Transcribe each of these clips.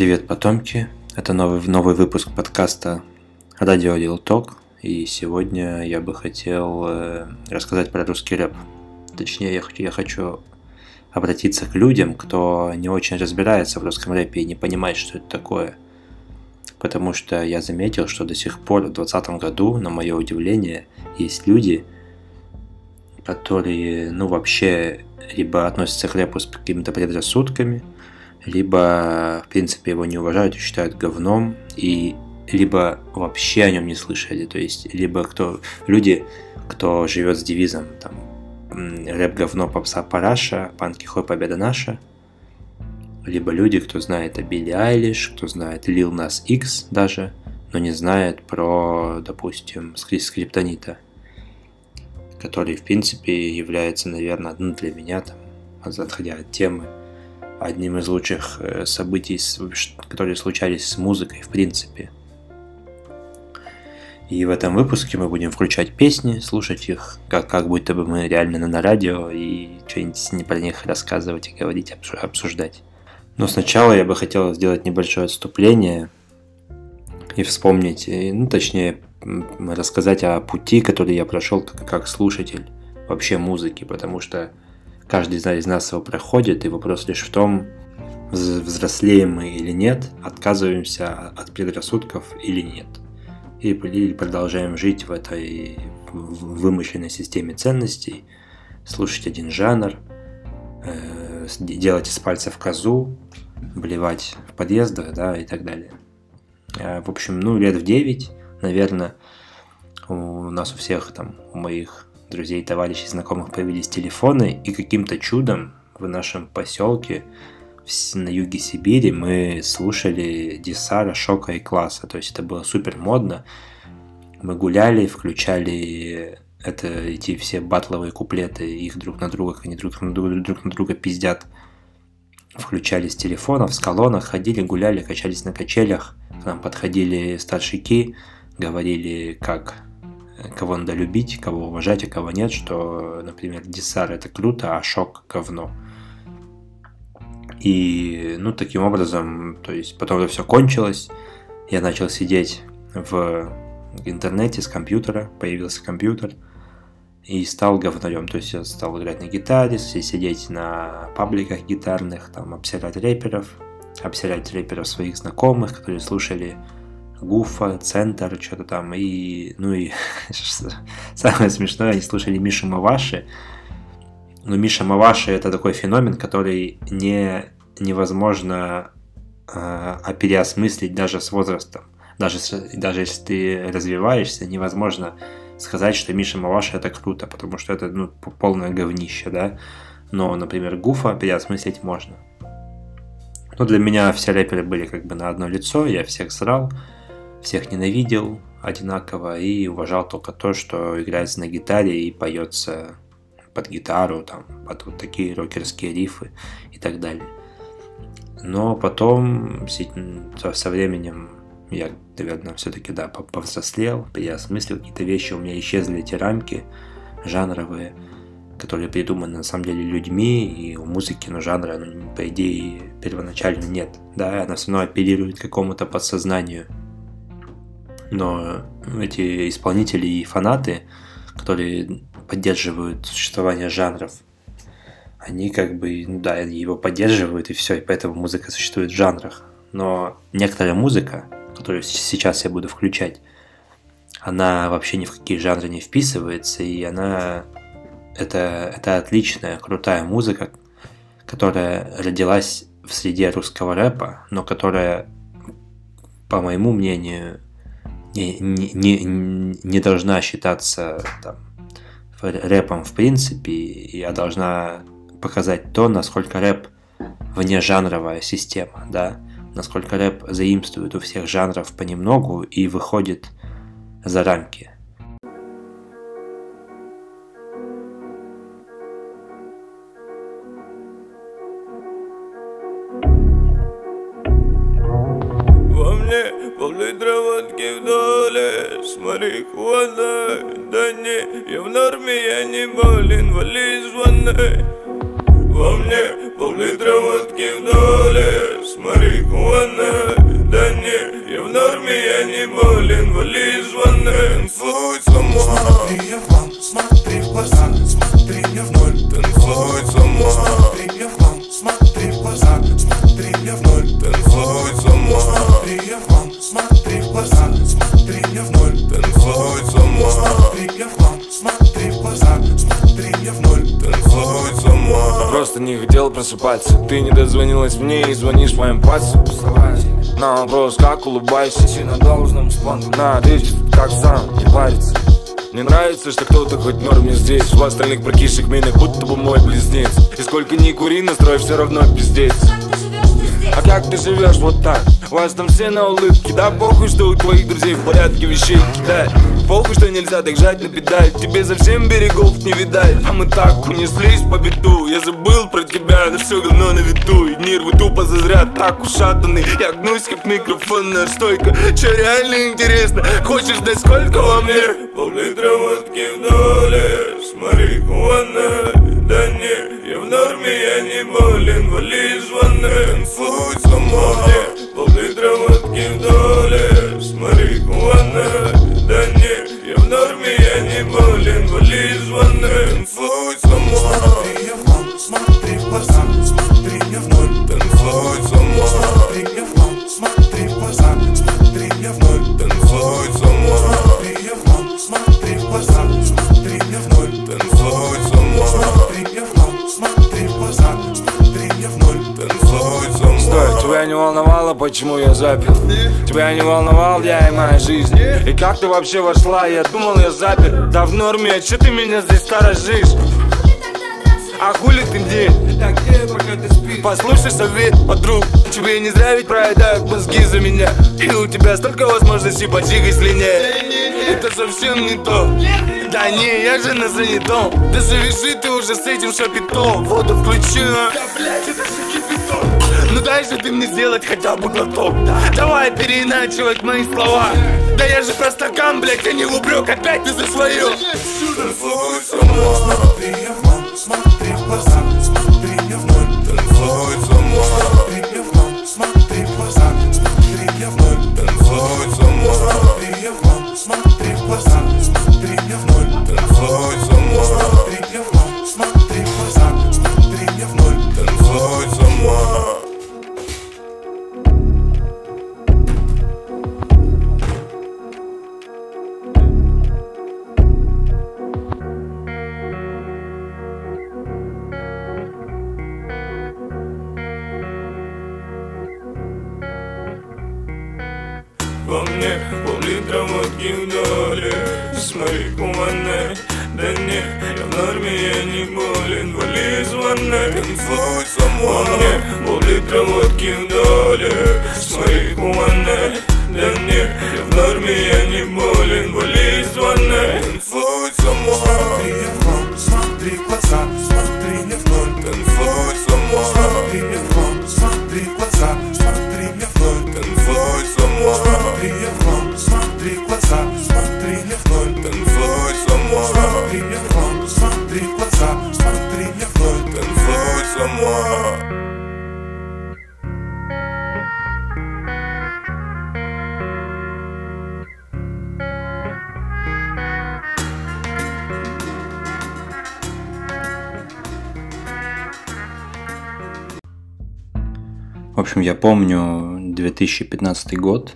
Привет, потомки! Это новый, новый выпуск подкаста «Радио Дел Ток», и сегодня я бы хотел э, рассказать про русский рэп. Точнее, я, я хочу обратиться к людям, кто не очень разбирается в русском рэпе и не понимает, что это такое. Потому что я заметил, что до сих пор в 2020 году, на мое удивление, есть люди, которые, ну, вообще либо относятся к рэпу с какими-то предрассудками, либо, в принципе, его не уважают и считают говном, и либо вообще о нем не слышали, то есть, либо кто люди, кто живет с девизом там рэп говно попса параша, панки хой победа наша, либо люди, кто знает о Билли Айлиш, кто знает Lil Nas X даже, но не знает про, допустим, скриптонита который, в принципе, является, наверное, ну, для меня, там, отходя от темы, одним из лучших э, событий, которые случались с музыкой, в принципе. И в этом выпуске мы будем включать песни, слушать их, как, как будто бы мы реально на радио, и что-нибудь про них рассказывать и говорить, обсуждать. Но сначала я бы хотел сделать небольшое отступление и вспомнить, ну точнее рассказать о пути, который я прошел как, как слушатель вообще музыки, потому что каждый из нас его проходит, и вопрос лишь в том, взрослеем мы или нет, отказываемся от предрассудков или нет. Или продолжаем жить в этой вымышленной системе ценностей, слушать один жанр, э, делать из пальцев козу, блевать в подъездах, да, и так далее. Э, в общем, ну, лет в 9 наверное, у нас у всех там, у моих друзей, товарищей, знакомых появились телефоны, и каким-то чудом в нашем поселке на юге Сибири мы слушали Десара, Шока и Класса. То есть это было супер модно. Мы гуляли, включали это, эти все батловые куплеты, их друг на друга, они друг на друга, друг на друга пиздят. Включали с телефонов, с колонок, ходили, гуляли, качались на качелях. К нам подходили старшики, говорили, как кого надо любить, кого уважать, а кого нет, что, например, Десар это круто, а Шок говно. И, ну, таким образом, то есть потом это все кончилось, я начал сидеть в интернете с компьютера, появился компьютер, и стал говнарем. То есть я стал играть на гитаре, сидеть на пабликах гитарных, там, обсирать рэперов, обсирать рэперов своих знакомых, которые слушали Гуфа, Центр, что-то там, и, ну и самое смешное, они слушали Мишу Маваши, но Миша Маваши это такой феномен, который не, невозможно э, переосмыслить даже с возрастом. Даже, даже если ты развиваешься, невозможно сказать, что Миша Маваши это круто, потому что это ну, полное говнище, да. Но, например, Гуфа переосмыслить можно. Но для меня все рэперы были как бы на одно лицо, я всех срал всех ненавидел одинаково и уважал только то, что играется на гитаре и поется под гитару, там, под вот такие рокерские рифы и так далее. Но потом со временем я, наверное, все-таки, да, повзрослел, переосмыслил какие-то вещи, у меня исчезли эти рамки жанровые, которые придуманы на самом деле людьми, и у музыки, ну, жанра, ну, по идее, первоначально нет, да, она все равно апеллирует к какому-то подсознанию, но эти исполнители и фанаты, которые поддерживают существование жанров, они как бы, ну да, его поддерживают и все, и поэтому музыка существует в жанрах. Но некоторая музыка, которую сейчас я буду включать, она вообще ни в какие жанры не вписывается, и она это, это отличная, крутая музыка, которая родилась в среде русского рэпа, но которая, по моему мнению, не, не, не должна считаться там, рэпом в принципе, а должна показать то, насколько рэп вне жанровая система, да, насколько рэп заимствует у всех жанров понемногу и выходит за рамки. марихуаной Да не, я в норме, я не болен, вали из Во мне пол-литра водки в доле С марихуаной. Да не, я в норме, я не болен, вали из ванной. Танцуй сама Смотри, я в вам, смотри в глаза Смотри я в ноль, танцуй сама Смотри, я в вам, смотри в глаза Смотри я в ноль, танцуй сама Смотри, я в вам, смотри смотри в глаза, смотри мне в ноль. Танцуй сама Смотри мне в глаз, смотри в глаза, смотри мне в ноль. Танцуй сама Просто не хотел просыпаться. Ты не дозвонилась мне и звонишь моим пальцам На вопрос, как улыбаешься Ты на должном спонту. На ответ, как сам, не париться. мне нравится, что кто-то хоть норм не здесь. В остальных прокисших минах, будто бы мой близнец. И сколько ни кури, настрой все равно пиздец а как ты живешь вот так? У вас там все на улыбке, да? Похуй, что у твоих друзей в порядке вещей кидать Похуй, что нельзя так жать на педаль Тебе совсем берегов не видать А мы так унеслись по беду Я забыл про тебя, да все говно на виду И нервы тупо зазря так ушатаны Я гнусь как микрофонная стойка Че реально интересно? Хочешь знать сколько вам лет? Пол-литра водки в доле С марихуаной Да не, я в норме, я не болен. Вали звоны, танцуй сама Пол-литра водки в доле С марихуаной Да не, я в норме, я не болен. Вали звоны, танцуй сама Смотри мне в лом, смотри в глаза, смотри мне в ноль. Танцуй сама Смотри мне в лом, смотри в глаза, смотри мне в ноль. Танцуй сама Смотри мне в лом, смотри в глаза, Стой, тебя не волновало, почему я запил? Тебя не волновал я и моя жизнь И как ты вообще вошла? Я думал, я запер Да в норме, а че ты меня здесь сторожишь? А хули ты где? Так где, пока ты спишь? Послушай совет, подруг Тебе не зря ведь проедают мозги за меня. И у тебя столько возможностей поджигать слине Это совсем не то. Да не, я же на занятом. Да завяжи ты уже с этим шапитом. Воду включи, а. Блять, это же кипяток. Ну дай же ты мне сделать хотя бы глоток. Давай переиначивать мои слова. Да я же про стакан, блядь, а не в упрек Опять ты за свое сама смотри в ноль Смотри в лом, смотри в глаза, смотри в ноль Танцуй сама Смотри в лом, смотри в глаза, доле С марихуаной Да не, я в норме, я не болен. Вали звоны, танцуй сама Во мне пол-литра водки в доле С марихуаной Да не, я в норме, я не болен. Вали звоны, танцуй сама Смотри в лом, смотри в глаза, помню 2015 год,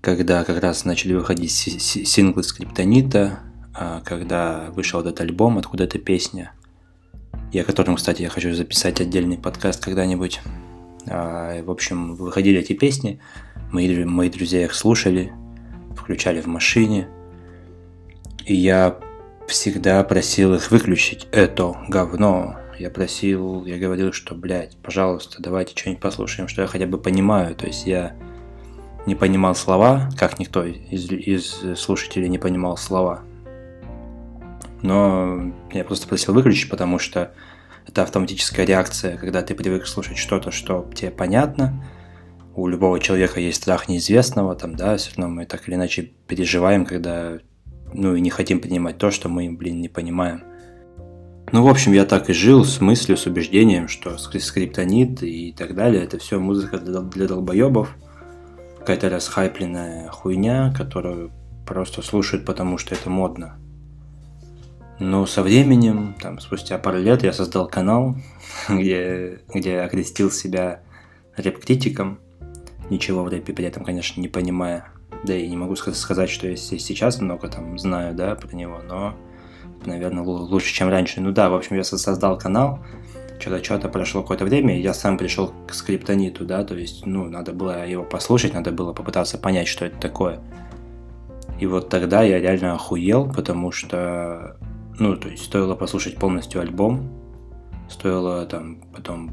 когда как раз начали выходить си- си- синглы Скриптонита, а, когда вышел этот альбом, откуда эта песня, и о котором, кстати, я хочу записать отдельный подкаст когда-нибудь. А, В общем, выходили эти песни, мои, мои друзья их слушали, включали в машине, и я всегда просил их выключить это говно. Я просил, я говорил, что, блядь, пожалуйста, давайте что-нибудь послушаем, что я хотя бы понимаю. То есть я не понимал слова, как никто из, из слушателей не понимал слова. Но я просто просил выключить, потому что это автоматическая реакция, когда ты привык слушать что-то, что тебе понятно. У любого человека есть страх неизвестного, там, да, все равно мы так или иначе переживаем, когда, ну, и не хотим принимать то, что мы, блин, не понимаем. Ну, в общем, я так и жил с мыслью, с убеждением, что скри- скриптонит и так далее, это все музыка для, для долбоебов, какая-то расхайпленная хуйня, которую просто слушают, потому что это модно. Но со временем, там, спустя пару лет, я создал канал, где, где окрестил себя рэп-критиком, ничего в рэпе при этом, конечно, не понимая. Да и не могу ска- сказать, что я се- сейчас много там знаю, да, про него, но наверное, лучше, чем раньше. Ну да, в общем, я создал канал, что-то что-то прошло какое-то время, и я сам пришел к скриптониту, да, то есть, ну, надо было его послушать, надо было попытаться понять, что это такое. И вот тогда я реально охуел, потому что, ну, то есть, стоило послушать полностью альбом, стоило там потом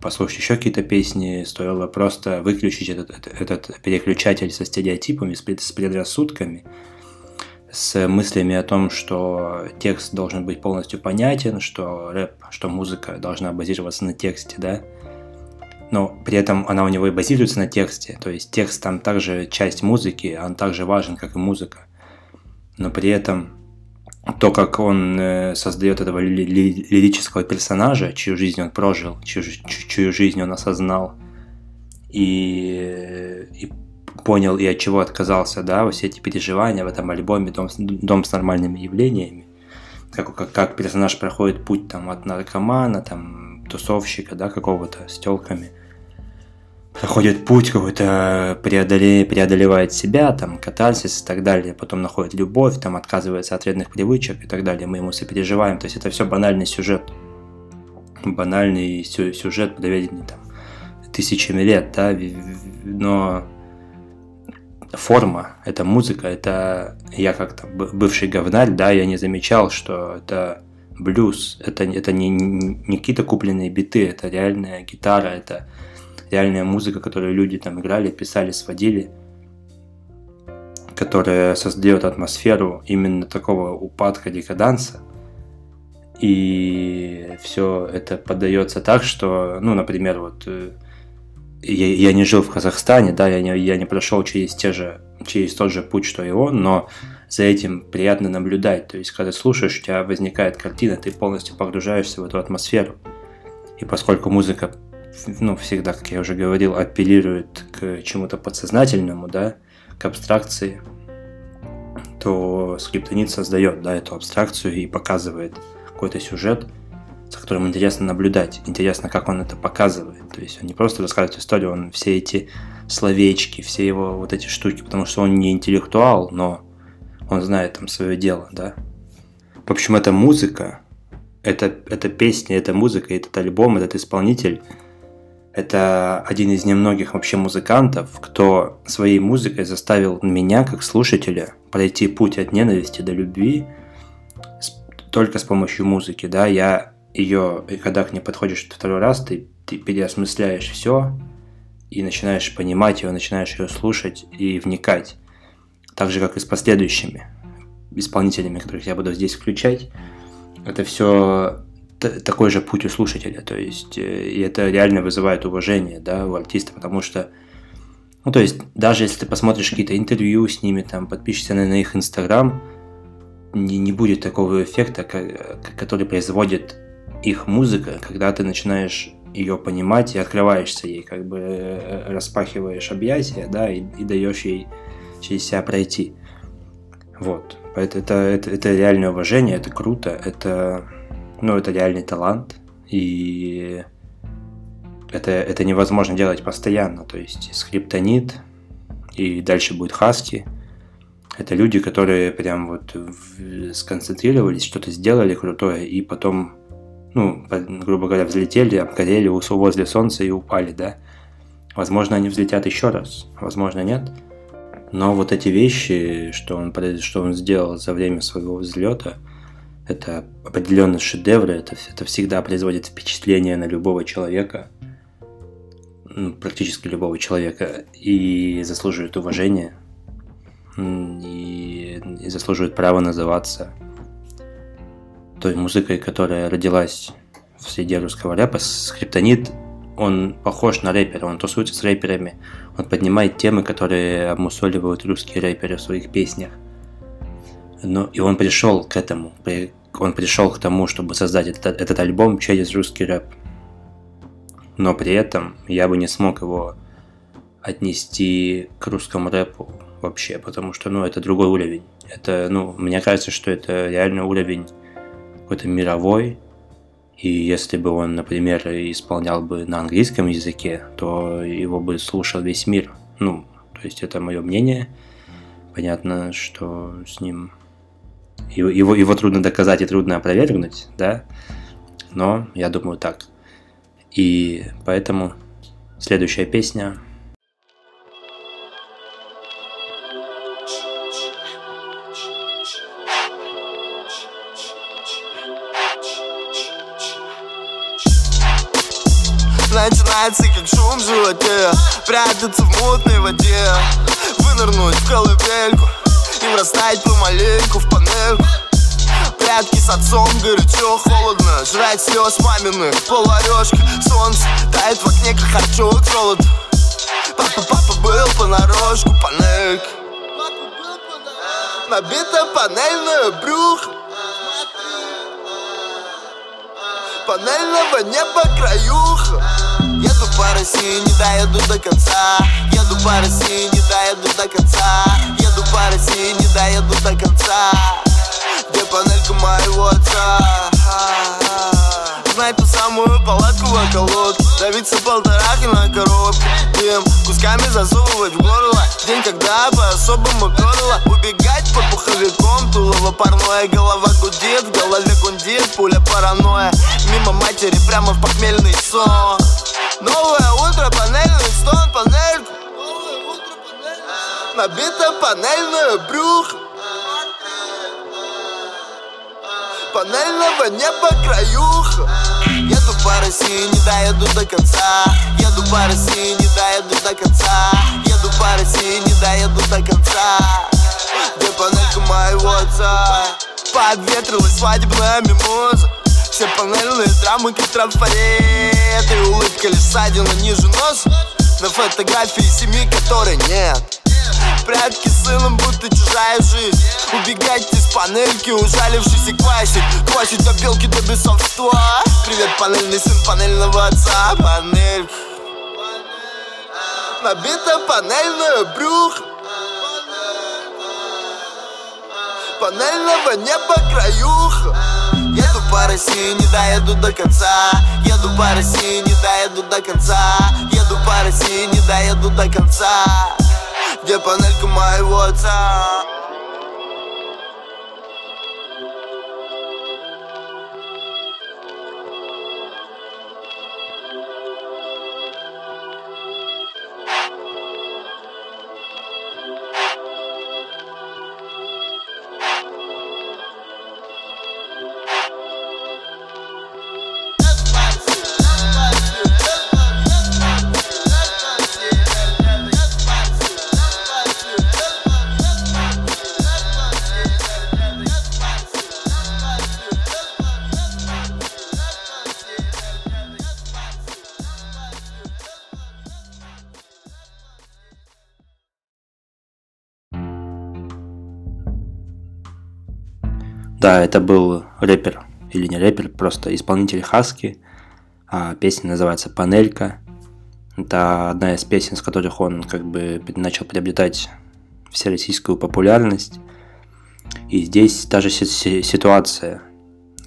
послушать еще какие-то песни, стоило просто выключить этот, этот, этот переключатель со стереотипами, с, предрассудками, с мыслями о том, что текст должен быть полностью понятен, что рэп, что музыка должна базироваться на тексте, да. Но при этом она у него и базируется на тексте, то есть текст там также часть музыки, он также важен, как и музыка. Но при этом то, как он э, создает этого лирического персонажа, чью жизнь он прожил, чью, чью жизнь он осознал и, и понял, и от чего отказался, да, все эти переживания в этом альбоме «Дом, дом с нормальными явлениями», как, как, как персонаж проходит путь там от наркомана, там, тусовщика, да, какого-то с телками – проходит путь какой-то, преодоле, преодолевает себя, там, катарсис и так далее, потом находит любовь, там, отказывается от вредных привычек и так далее, мы ему сопереживаем, то есть это все банальный сюжет, банальный сюжет, проведенный там тысячами лет, да, но форма, это музыка, это я как-то бывший говнарь, да, я не замечал, что это блюз, это, это не, не какие-то купленные биты, это реальная гитара, это реальная музыка, которую люди там играли, писали, сводили, которая создает атмосферу именно такого упадка декаданса. И все это подается так, что, ну, например, вот э, я, я не жил в Казахстане, да, я не, я не прошел через те же, через тот же путь, что и он, но за этим приятно наблюдать. То есть, когда слушаешь, у тебя возникает картина, ты полностью погружаешься в эту атмосферу. И поскольку музыка ну, всегда, как я уже говорил, апеллирует к чему-то подсознательному, да, к абстракции, то скриптонит создает, да, эту абстракцию и показывает какой-то сюжет, за которым интересно наблюдать, интересно, как он это показывает. То есть он не просто рассказывает историю, он все эти словечки, все его вот эти штуки, потому что он не интеллектуал, но он знает там свое дело, да. В общем, это музыка, это, это песня, это музыка, этот альбом, этот исполнитель – это один из немногих вообще музыкантов, кто своей музыкой заставил меня, как слушателя, пройти путь от ненависти до любви только с помощью музыки. Да, я ее, и когда к ней подходишь второй раз, ты, ты переосмысляешь все и начинаешь понимать ее, начинаешь ее слушать и вникать. Так же, как и с последующими исполнителями, которых я буду здесь включать. Это все такой же путь у слушателя, то есть э, и это реально вызывает уважение, да, у артиста, потому что, ну, то есть даже если ты посмотришь какие-то интервью с ними, там, подпишешься на, на их инстаграм, не, не будет такого эффекта, который производит их музыка, когда ты начинаешь ее понимать и открываешься ей, как бы э, распахиваешь объятия, да, и, и даешь ей через себя пройти. Вот. Это, это, это, это реальное уважение, это круто, это ну, это реальный талант, и это, это невозможно делать постоянно. То есть скриптонит, и дальше будет хаски. Это люди, которые прям вот сконцентрировались, что-то сделали крутое, и потом, ну, грубо говоря, взлетели, обгорели возле солнца и упали, да. Возможно, они взлетят еще раз, возможно, нет. Но вот эти вещи, что он, что он сделал за время своего взлета – это определенно шедевры, это, это всегда производит впечатление на любого человека, ну, практически любого человека, и заслуживает уважения, и, и заслуживает права называться той музыкой, которая родилась в среде русского рэпа. Скриптонит, он похож на рэпера, он тусуется с рэперами, он поднимает темы, которые обмусоливают русские рэперы в своих песнях. Но, и он пришел к этому, он пришел к тому, чтобы создать этот, этот альбом через русский рэп. Но при этом я бы не смог его отнести к русскому рэпу вообще, потому что, ну, это другой уровень. Это, ну, мне кажется, что это реально уровень какой-то мировой, и если бы он, например, исполнял бы на английском языке, то его бы слушал весь мир. Ну, то есть это мое мнение. Понятно, что с ним его, его трудно доказать и трудно опровергнуть, да, но я думаю так. И поэтому следующая песня Прятаться в мутной воде. Вынырнуть в колыбельку И врастать помаленьку в панельку. Прятки с отцом, горячо, холодно Жрать слез маминых, полорешка Солнце тает в окне, как харчок золото Папа, папа был понарошку, панелька Набита панельное брюхо. Панельного неба краюха Еду по России, не доеду до конца. Еду по России, не доеду до конца. Еду по России, не доеду до конца. Где панелька моего отца? Знать ту самую палатку в околотке Давиться полторахи на коробке. Дым кусками засовывать в горло. День, когда по-особому горло Убегать под пуховиком. Тулово парное, голова гудит В голове гундит, пуля паранойя. Мимо матери прямо в похмельный сон. Новое утро, панельный стон, панельку. Набито панельное брюхо Панельного неба краюха. Еду по России, не доеду до конца. Еду по России, не доеду до конца. Еду по России, не доеду до конца. Где панелька моего отца? Подветрилась свадебная мимоза. Все панельные драмы, как трафареты. Улыбка лишь ниже носа. На фотографии семьи, которой нет Прятки с сыном, будто чужая жизнь. Убегать из панельки, ужалившись и квасить. Квасить до белки до бесовства. Привет, панельный сын панельного отца. Панелька Набита панельное брюхо Панельного неба краюха Еду по России, не доеду до конца. Еду по России, не доеду до конца. Еду по России, не доеду до конца Где панелька моего отца? Да, это был рэпер, или не рэпер, просто исполнитель Хаски. А песня называется «Панелька». Это одна из песен, с которых он как бы начал приобретать всероссийскую популярность. И здесь та же си- ситуация,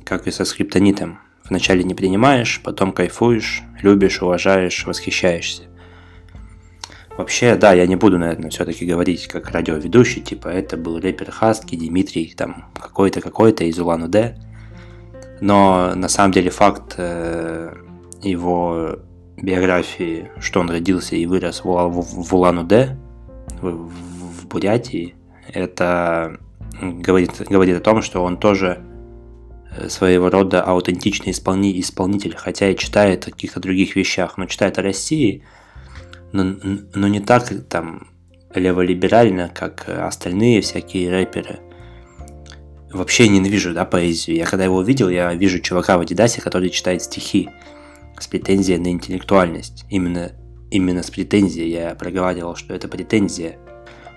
как и со скриптонитом. Вначале не принимаешь, потом кайфуешь, любишь, уважаешь, восхищаешься. Вообще, да, я не буду, наверное, все-таки говорить как радиоведущий, типа это был рэпер Хаски, Дмитрий, там, какой-то, какой-то из Улан-Удэ. Но на самом деле факт э, его биографии, что он родился и вырос в, в- в Улан-Удэ, в, в- в Бурятии, это говорит, говорит о том, что он тоже э, своего рода аутентичный исполни, исполнитель, хотя и читает о каких-то других вещах, но читает о России – но, но не так там леволиберально, как остальные всякие рэперы. Вообще ненавижу, да, поэзию. Я когда его увидел, я вижу чувака в Адидасе, который читает стихи с претензией на интеллектуальность. Именно, именно с претензией. Я проговаривал, что это претензия.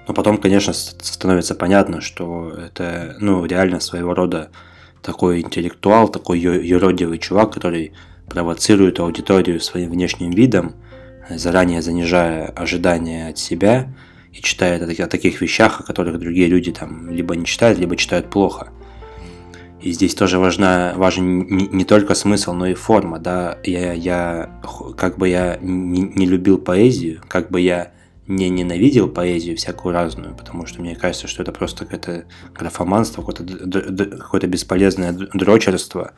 Но потом, конечно, становится понятно, что это, ну, реально своего рода такой интеллектуал, такой юродивый чувак, который провоцирует аудиторию своим внешним видом, заранее занижая ожидания от себя и читает о, таки- о таких вещах, о которых другие люди там либо не читают, либо читают плохо. И здесь тоже важна, важен не, только смысл, но и форма, да. Я, я как бы я не, не любил поэзию, как бы я не ненавидел поэзию всякую разную, потому что мне кажется, что это просто какое-то графоманство, какое-то, какое-то бесполезное дрочерство,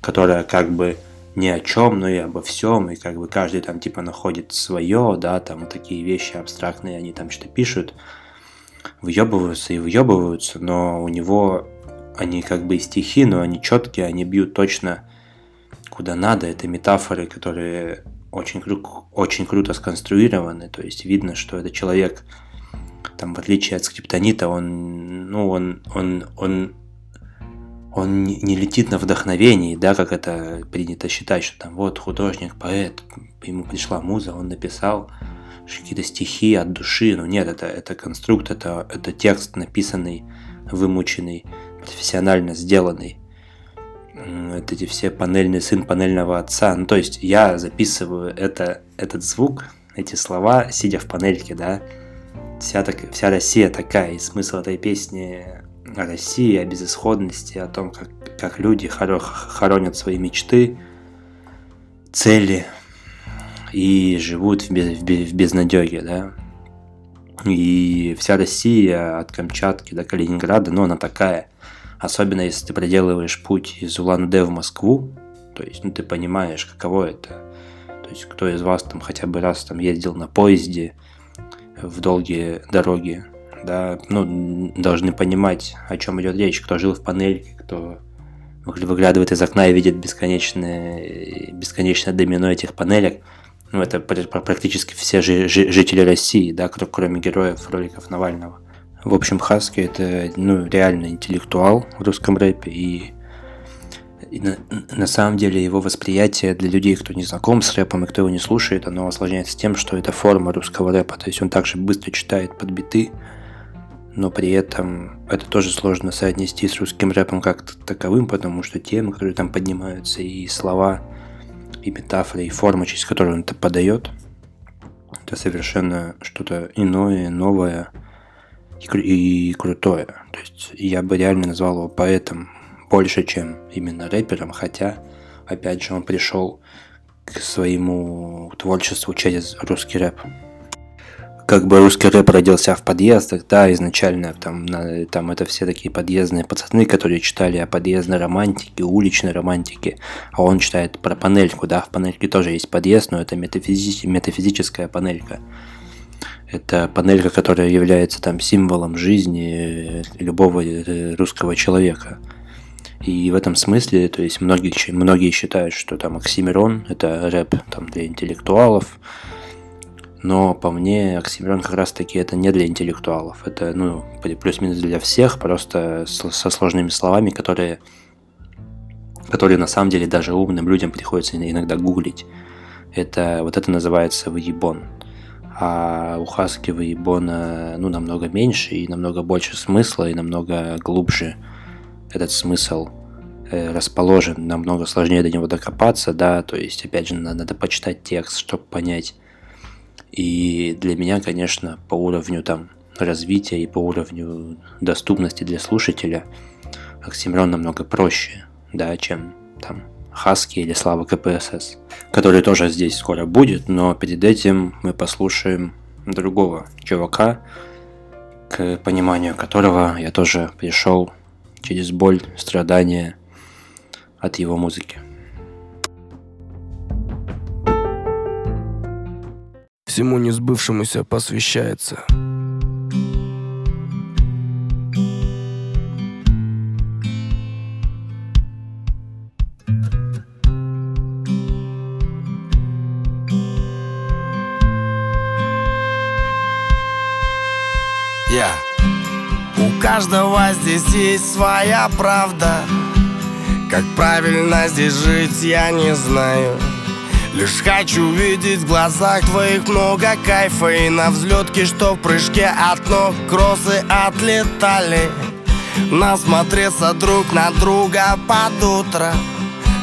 которое как бы ни о чем, но и обо всем, и как бы каждый там типа находит свое, да, там такие вещи абстрактные, они там что-то пишут, въебываются и въебываются, но у него они как бы и стихи, но они четкие, они бьют точно куда надо. Это метафоры, которые очень, кру- очень круто сконструированы. То есть видно, что это человек, там, в отличие от скриптонита, он, ну, он, он, он, он не летит на вдохновении, да, как это принято считать, что там вот художник, поэт, ему пришла муза, он написал какие-то стихи от души, но нет, это, это конструкт, это, это текст написанный, вымученный, профессионально сделанный. Это эти все панельный сын панельного отца. Ну, то есть я записываю это, этот звук, эти слова, сидя в панельке, да. Вся, так, вся Россия такая, и смысл этой песни о России, о безысходности, о том, как, как люди хоронят свои мечты, цели и живут в, без, в, в безнадеге, да. И вся Россия от Камчатки до Калининграда, ну, она такая – Особенно если ты проделываешь путь из Улан-Удэ в Москву, то есть ну, ты понимаешь, каково это. То есть кто из вас там хотя бы раз там ездил на поезде в долгие дороги, да, ну, должны понимать, о чем идет речь, кто жил в панельке, кто выглядывает из окна и видит бесконечное, бесконечное домино этих панелек. Ну, это практически все жители России, да, кроме героев роликов Навального. В общем, Хаски это ну, реально интеллектуал в русском рэпе, и, и на, на самом деле его восприятие для людей, кто не знаком с рэпом и кто его не слушает, оно осложняется тем, что это форма русского рэпа, то есть он также быстро читает под биты, но при этом это тоже сложно соотнести с русским рэпом как таковым, потому что темы, которые там поднимаются, и слова, и метафоры, и форма, через которую он это подает, это совершенно что-то иное, новое – и, и крутое. То есть я бы реально назвал его поэтом больше, чем именно рэпером, хотя, опять же, он пришел к своему творчеству через русский рэп. Как бы русский рэп родился в подъездах, да, изначально там, на, там это все такие подъездные пацаны, которые читали о подъездной романтике, уличной романтике, а он читает про панельку, да, в панельке тоже есть подъезд, но это метафизи- метафизическая панелька. Это панелька, которая является там символом жизни любого э, русского человека. И в этом смысле, то есть многие, многие считают, что там Оксимирон – это рэп там, для интеллектуалов, но по мне Оксимирон как раз-таки это не для интеллектуалов, это ну, плюс-минус для всех, просто со сложными словами, которые, которые на самом деле даже умным людям приходится иногда гуглить. Это, вот это называется выебон а у Хаскива и Бона ну, намного меньше и намного больше смысла и намного глубже этот смысл э, расположен, намного сложнее до него докопаться, да, то есть, опять же, надо почитать текст, чтобы понять. И для меня, конечно, по уровню там развития и по уровню доступности для слушателя Оксимирон намного проще, да, чем там Хаски или Слава КПСС, который тоже здесь скоро будет, но перед этим мы послушаем другого чувака, к пониманию которого я тоже пришел через боль, страдания от его музыки. Всему несбывшемуся посвящается – Я. У каждого здесь есть своя правда. Как правильно здесь жить, я не знаю Лишь хочу видеть в глазах твоих много кайфа И на взлетке, что в прыжке от ног кроссы отлетали. Насмотреться друг на друга под утро.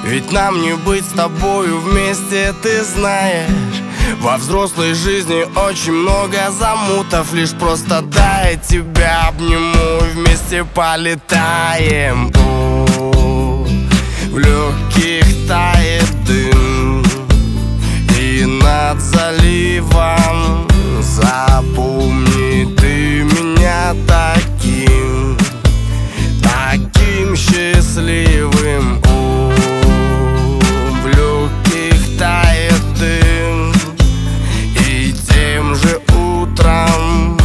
Ведь нам не быть с тобою вместе, ты знаешь. Во взрослой жизни очень много замутов. Лишь просто дай тебя обниму Вместе полетаем. У, В легких над заливом. Запомни ты меня таким Таким счастливым. У легких тает дым. И тем же утром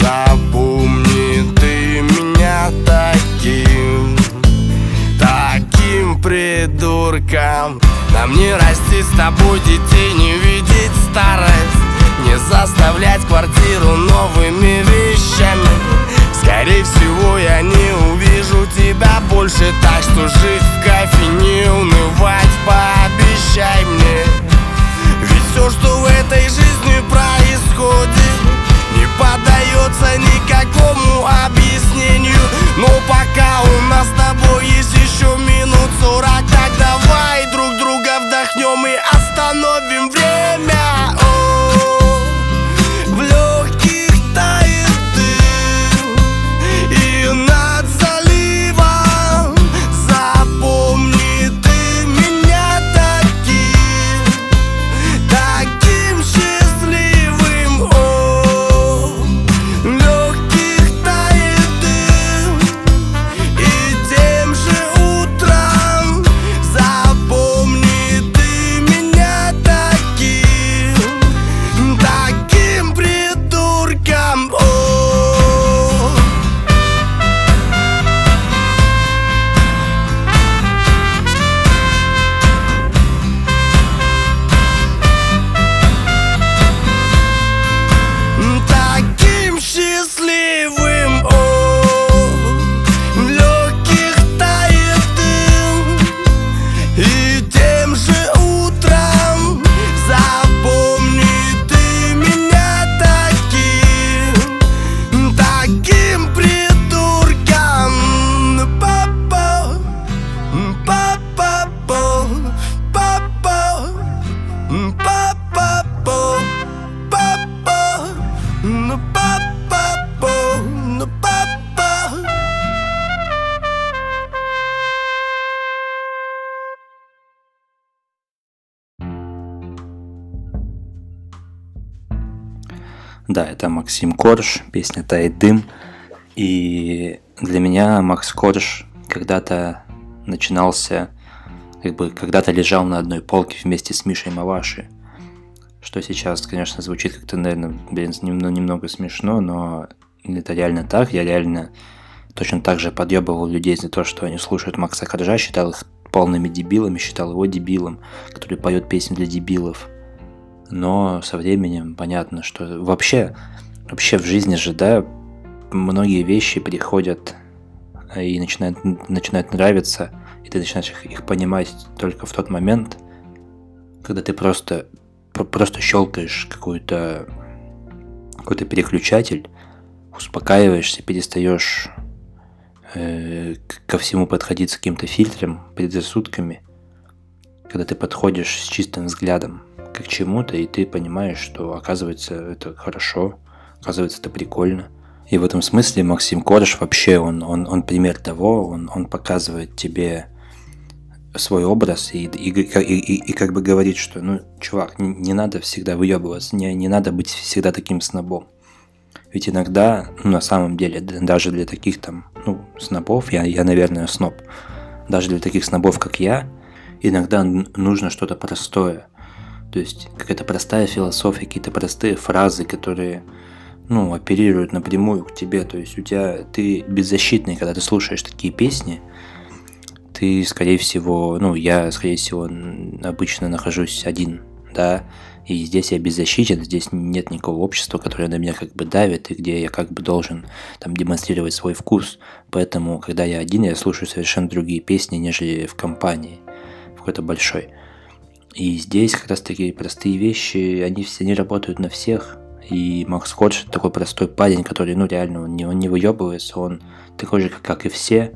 Запомни ты меня таким Таким придурком. Нам не расти с тобой детей не старость. Не заставлять квартиру новыми вещами. Скорее всего я не увижу тебя больше Так что жить в кайфе не унывать Пообещай мне. Ведь все, что в этой жизни происходит Не поддается никакому объяснению. Но пока у нас с тобой есть еще минут сорок Так Максим Корж, песня «Тает дым». И для меня Макс Корж когда-то начинался, как бы когда-то лежал на одной полке вместе с Мишей Маваши. Что сейчас, конечно, звучит как-то, наверное, блин, немного, немного смешно, но это реально так. Я реально точно так же подъебывал людей за то, что они слушают Макса Коржа, считал их полными дебилами, считал его дебилом, который поет песни для дебилов но со временем понятно, что вообще, вообще в жизни же, да, многие вещи приходят и начинают, начинают нравиться, и ты начинаешь их, их понимать только в тот момент, когда ты просто, про- просто щелкаешь какую-то какой-то переключатель, успокаиваешься, перестаешь э, ко всему подходить с каким-то фильтром, предрассудками, когда ты подходишь с чистым взглядом к чему-то, и ты понимаешь, что оказывается это хорошо, оказывается это прикольно. И в этом смысле Максим Корж вообще, он, он, он пример того, он, он показывает тебе свой образ и, и, и, и, и как бы говорит, что, ну, чувак, не, не надо всегда выебываться, не, не надо быть всегда таким снобом. Ведь иногда, ну, на самом деле, даже для таких там, ну, снобов, я, я, наверное, сноб, даже для таких снобов, как я, иногда нужно что-то простое. То есть какая-то простая философия, какие-то простые фразы, которые, ну, оперируют напрямую к тебе. То есть у тебя, ты беззащитный, когда ты слушаешь такие песни, ты, скорее всего, ну, я, скорее всего, обычно нахожусь один, да, и здесь я беззащитен, здесь нет никакого общества, которое на меня как бы давит, и где я как бы должен там демонстрировать свой вкус. Поэтому, когда я один, я слушаю совершенно другие песни, нежели в компании, в какой-то большой. И здесь как раз такие простые вещи, они все не работают на всех. И Макс Ходж такой простой парень, который, ну, реально, он не, он не выебывается, он такой же, как, и все,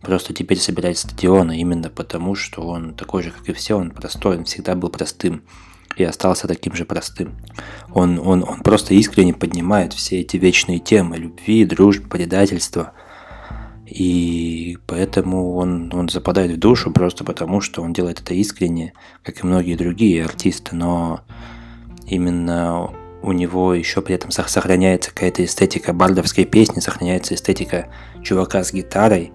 просто теперь собирает стадионы именно потому, что он такой же, как и все, он простой, он всегда был простым и остался таким же простым. Он, он, он просто искренне поднимает все эти вечные темы любви, дружбы, предательства. И поэтому он, он западает в душу просто потому, что он делает это искренне, как и многие другие артисты, но именно у него еще при этом сох- сохраняется какая-то эстетика бардовской песни, сохраняется эстетика чувака с гитарой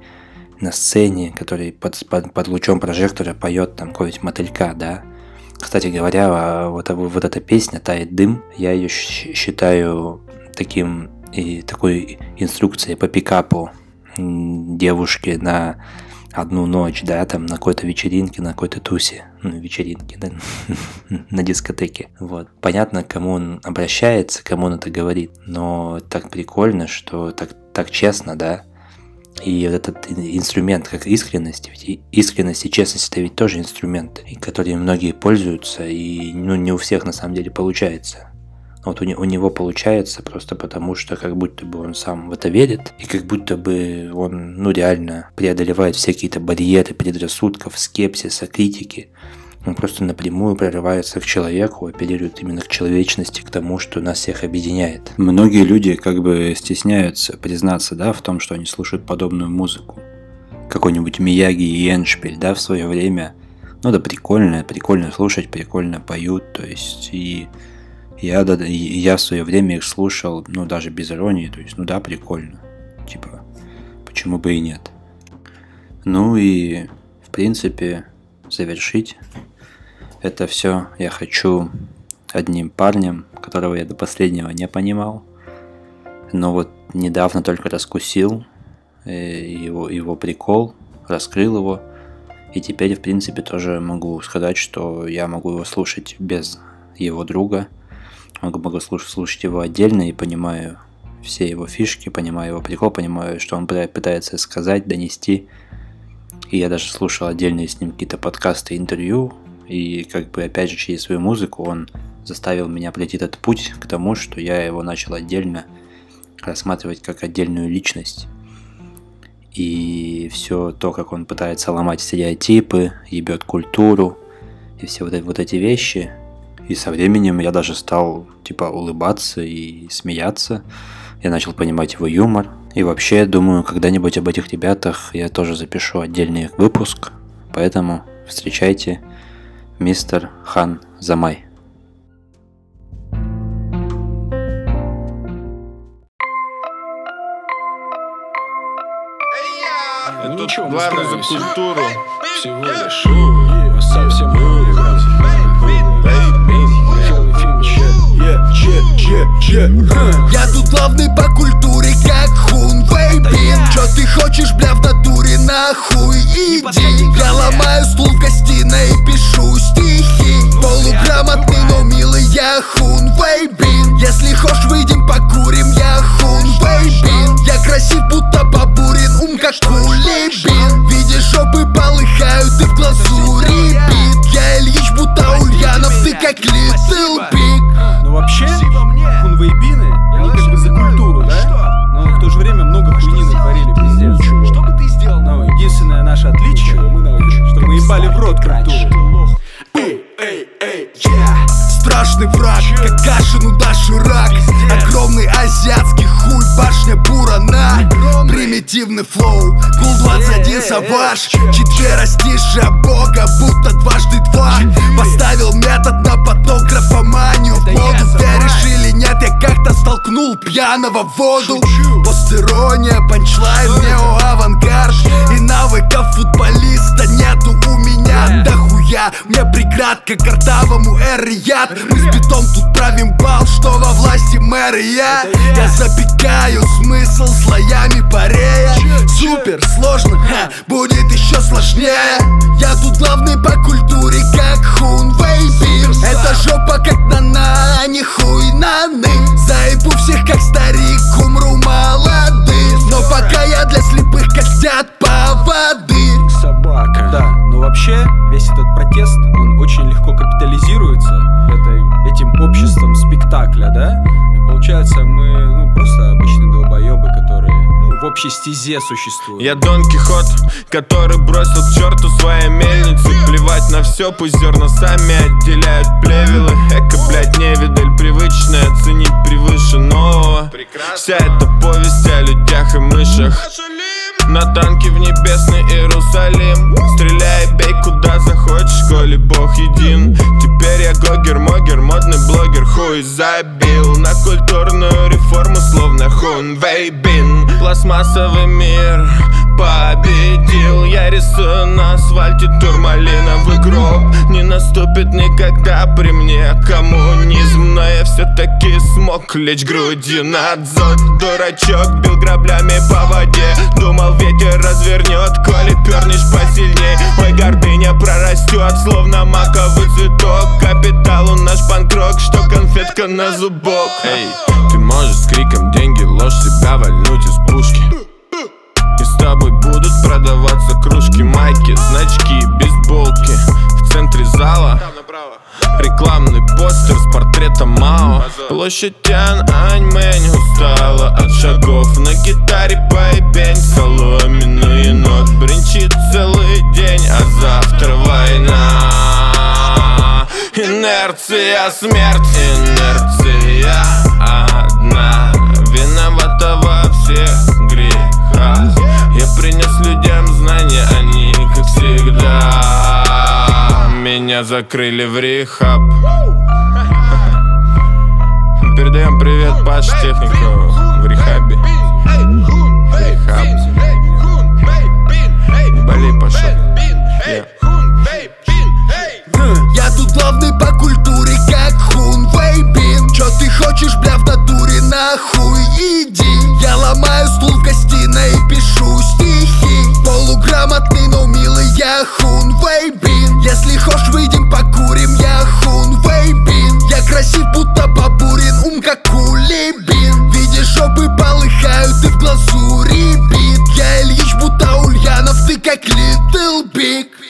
на сцене, который под, под, под лучом прожектора поет там какого-нибудь мотылька, да. Кстати говоря, а, вот, вот эта песня «Тает дым», я ее считаю таким и такой инструкцией по пикапу девушки на одну ночь, да, там на какой-то вечеринке, на какой-то тусе, ну, вечеринке, да, на дискотеке. Вот. Понятно, кому он обращается, кому он это говорит, но так прикольно, что так, так честно, да, и этот инструмент, как искренность, ведь искренность и честность это ведь тоже инструменты, которыми многие пользуются, и ну, не у всех на самом деле получается. Вот у, у него получается просто потому, что как будто бы он сам в это верит, и как будто бы он, ну, реально преодолевает все какие-то барьеры предрассудков, скепсиса, критики. Он просто напрямую прорывается к человеку, апеллирует именно к человечности, к тому, что нас всех объединяет. Многие люди как бы стесняются признаться, да, в том, что они слушают подобную музыку. Какой-нибудь Мияги и Эншпиль, да, в свое время. Ну да, прикольно, прикольно слушать, прикольно поют, то есть и я, да, я в свое время их слушал, ну, даже без иронии, то есть, ну да, прикольно. Типа, почему бы и нет. Ну и, в принципе, завершить это все я хочу одним парнем, которого я до последнего не понимал. Но вот недавно только раскусил э, его, его прикол, раскрыл его. И теперь, в принципе, тоже могу сказать, что я могу его слушать без его друга – могу, слушать, слушать его отдельно и понимаю все его фишки, понимаю его прикол, понимаю, что он пытается сказать, донести. И я даже слушал отдельные с ним какие-то подкасты, интервью, и как бы опять же через свою музыку он заставил меня пройти этот путь к тому, что я его начал отдельно рассматривать как отдельную личность. И все то, как он пытается ломать стереотипы, ебет культуру и все вот, вот эти вещи, и со временем я даже стал, типа, улыбаться и смеяться. Я начал понимать его юмор. И вообще, думаю, когда-нибудь об этих ребятах я тоже запишу отдельный выпуск. Поэтому встречайте мистер Хан Замай. Ничего, главное за культуру. Всего лишь совсем Я тут главный по культуре, как хунвейбин Чё ты хочешь, бля, в натуре, нахуй? Иди. Я ломаю стул в гостиной и пишу стихи. Полуграмотный, но милый я хунвейбин. Если хочешь, выйдем покурим, я хунвейбин. Я красив, будто Бабурин, ум как Кулибин Видишь, жопы полыхают, ты в глазу рябит Я? Ильич, будто Ульянов, ты как Little Big Ну вообще, хунвейбины, они как бы за наше отличие, что мы ебали в рот культуру. Страшный враг, как Кашину Даши рак. Огромный азиатский хуй, башня Бурана. Примитивный флоу, Кул 21 Саваж Четверостишая бога, будто дважды два. Поставил метод на поток графоманию. В моду Веришь или нет, я как-то столкнул пьяного в воду. Постерония, панчлайн, неоавангард И навыков футболиста нету у меня. Дохуя Мне преград, как картавому эрият Мы с битом тут правим бал, что во власти мэрия Я. Запекаю смысл слоями парея Супер сложно, ха, будет еще сложнее. Я тут главный по культуре, как Хун Вейбин Это жопа как нана, а не хуй наны Заебу всех как старик, умру молодым Но пока я для слепых как дед поводырь Собака. Да, но вообще весь этот протест, он очень легко капитализируется этой, этим обществом спектакля, да? И получается, мы, ну, просто обычные долбоебы, в общей стезе существуют. Я Дон Кихот, который бросил к черту свои мельницы. Плевать на все, пусть зерна сами отделяют плевелы. Эко, блядь, невидаль привычная, ценить превыше нового. Вся эта повесть о людях и мышах на танке в небесный Иерусалим. Стреляй, бей куда захочешь, коли Бог един. Теперь я Гогер, Могер, Модный блогер хуй забил. На культурную реформу словно хун Вейбин Пластмассовый мир победил. Я рисую на асфальте турмалиновый гроб. Не наступит никогда при мне коммунизм Но я все-таки смог лечь грудью на дзот. Дурачок бил граблями по воде. Думал ветер развернет, коли пернешь посильней. Ой, гордыня прорастет, словно маковый цветок. Капитал у наш панкрок, что конфетка на зубок. Эй, ты можешь с криком деньги, ложь себя вальнуть из пушки. И с тобой будут продаваться кружки, майки, значки, бейсболки. В центре зала Рекламный постер с портретом Мао. Площадь Тяньаньмэнь устала от шагов. На гитаре поебень соломенный енот Бринчит целый день, а завтра война. Инерция, смерть, инерция одна. Виновата во всех грехах. Я принес людям знания, они как всегда Закрыли в рехаб. Передаем привет Паш технику в рехабе. Рехаб. Не болей, Паша. Я. Тут главный по культуре, как Хун Вейбин Чё ты хочешь, бля, в натуре, нахуй? Иди. Я ломаю стул в гостиной и пишу стихи. Полуграмотный, но милый я Хун Вейбин Если хочешь, выйдем покурим, я Хун Вейбин Я красив, будто бабурин, ум как кулибин Видишь, жопы полыхают, ты в глазури бит Я Ильич, будто Ульянов, ты как Литл Биг